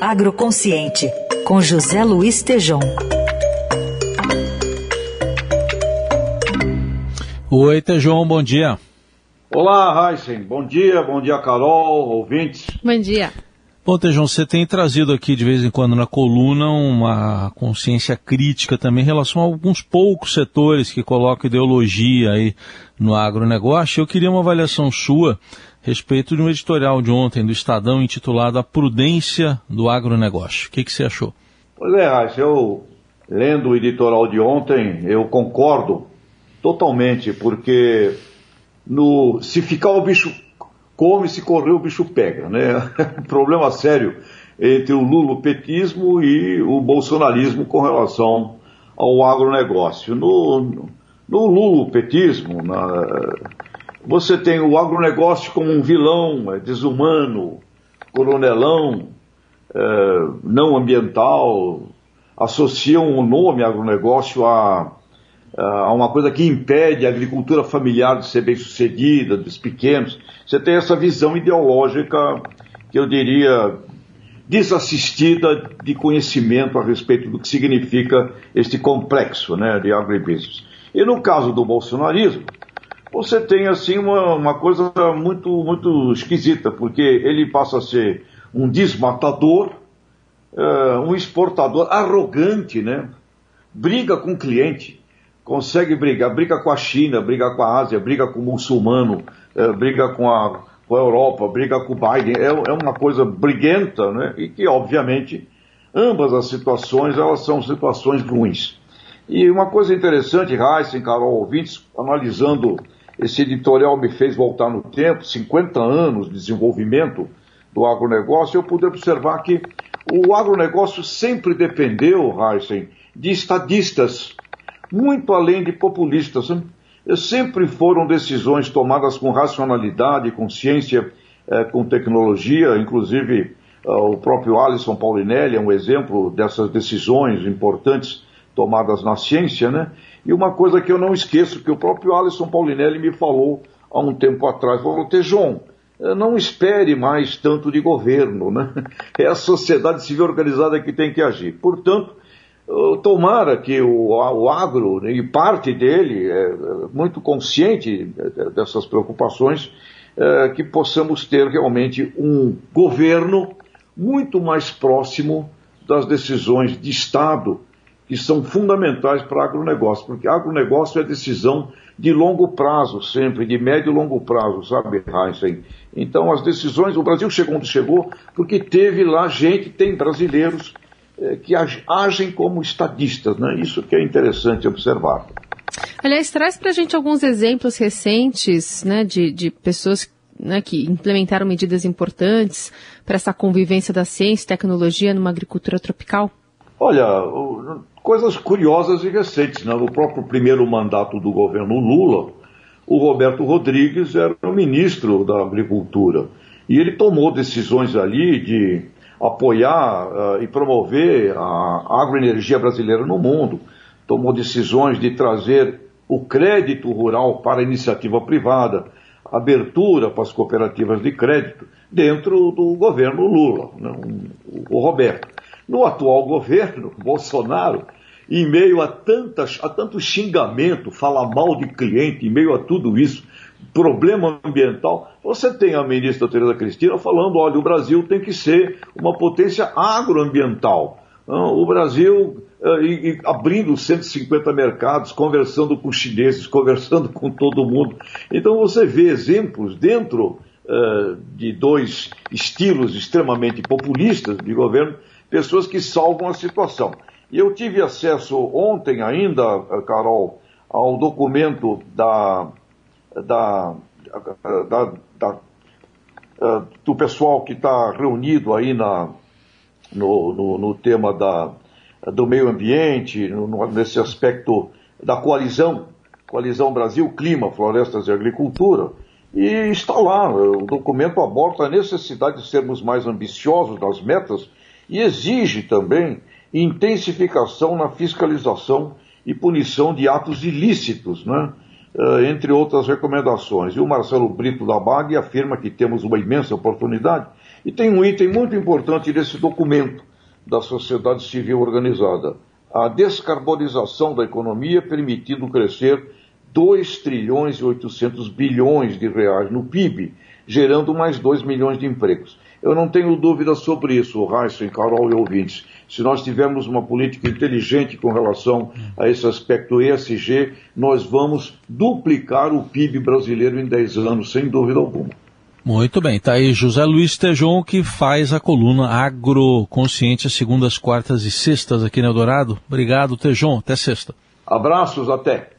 Agroconsciente, com José Luiz Tejom. Oi, Tejom, bom dia. Olá, Heisen. Bom dia, bom dia, Carol, ouvintes. Bom dia. Bom, Tejão, você tem trazido aqui de vez em quando na coluna uma consciência crítica também em relação a alguns poucos setores que colocam ideologia aí no agronegócio. Eu queria uma avaliação sua respeito de um editorial de ontem do Estadão intitulado A Prudência do Agronegócio. O que, que você achou? Pois é, Raíssa, eu lendo o editorial de ontem, eu concordo totalmente, porque no, se ficar o bicho come, se correr o bicho pega, né? um problema sério entre o lulopetismo e o bolsonarismo com relação ao agronegócio. No, no lulopetismo, na, você tem o agronegócio como um vilão, é desumano, coronelão, é, não ambiental, associam o nome agronegócio a a uma coisa que impede a agricultura familiar de ser bem sucedida, dos pequenos. Você tem essa visão ideológica, que eu diria, desassistida de conhecimento a respeito do que significa este complexo né, de agribusiness. E no caso do bolsonarismo, você tem assim uma, uma coisa muito, muito esquisita, porque ele passa a ser um desmatador, uh, um exportador arrogante, né? briga com o cliente, consegue brigar, briga com a China, briga com a Ásia, briga com o muçulmano, é, briga com a, com a Europa, briga com o Biden, é, é, uma coisa briguenta, né? E que, obviamente, ambas as situações, elas são situações ruins. E uma coisa interessante, Heisen, Carol, ouvintes, analisando esse editorial me fez voltar no tempo, 50 anos de desenvolvimento do agronegócio, eu pude observar que o agronegócio sempre dependeu, Heisen, de estadistas, muito além de populistas. Sempre foram decisões tomadas com racionalidade, com ciência, eh, com tecnologia, inclusive eh, o próprio Alisson Paulinelli é um exemplo dessas decisões importantes tomadas na ciência, né? E uma coisa que eu não esqueço, que o próprio Alisson Paulinelli me falou há um tempo atrás, falou, Tejon, eh, não espere mais tanto de governo, né? É a sociedade civil organizada que tem que agir. Portanto, Tomara que o, o agro, né, e parte dele, é muito consciente dessas preocupações, é, que possamos ter realmente um governo muito mais próximo das decisões de Estado que são fundamentais para agronegócio, porque agronegócio é decisão de longo prazo sempre, de médio e longo prazo, sabe, Heinzen? Então as decisões, o Brasil chegou onde chegou porque teve lá gente, tem brasileiros é, que agem como estadistas, né? Isso que é interessante observar. Aliás, traz para a gente alguns exemplos recentes, né, de, de pessoas né, que implementaram medidas importantes para essa convivência da ciência e tecnologia numa agricultura tropical? Olha, coisas curiosas e recentes. Né? No próprio primeiro mandato do governo Lula, o Roberto Rodrigues era o ministro da Agricultura. E ele tomou decisões ali de apoiar uh, e promover a agroenergia brasileira no mundo, tomou decisões de trazer o crédito rural para a iniciativa privada, abertura para as cooperativas de crédito, dentro do governo Lula, né, o Roberto. No atual governo, Bolsonaro, em meio a, tantas, a tanto xingamento, falar mal de cliente, em meio a tudo isso, problema ambiental, você tem a ministra Tereza Cristina falando, olha, o Brasil tem que ser uma potência agroambiental. O Brasil abrindo 150 mercados, conversando com chineses, conversando com todo mundo. Então você vê exemplos dentro de dois estilos extremamente populistas de governo, pessoas que salvam a situação. E eu tive acesso ontem ainda, Carol, ao documento da da, da, da do pessoal que está reunido aí na, no, no, no, tema da, do meio ambiente, no, nesse aspecto da coalizão, coalizão Brasil, Clima, Florestas e Agricultura, e está lá, o documento aborda a necessidade de sermos mais ambiciosos nas metas e exige também intensificação na fiscalização e punição de atos ilícitos, né? Eh, entre outras recomendações. E o Marcelo Brito da BAG afirma que temos uma imensa oportunidade E tem um item muito importante desse documento da sociedade civil organizada: a descarbonização da economia, permitindo crescer 2 trilhões e 800 bilhões de reais no PIB, gerando mais 2 milhões de empregos. Eu não tenho dúvida sobre isso, Heisen, Carol e ouvintes. Se nós tivermos uma política inteligente com relação a esse aspecto ESG, nós vamos duplicar o PIB brasileiro em 10 anos, sem dúvida alguma. Muito bem, tá aí José Luiz Tejon que faz a coluna Agroconsciente às segundas, quartas e sextas aqui no Eldorado. Obrigado, Tejon. Até sexta. Abraços, até.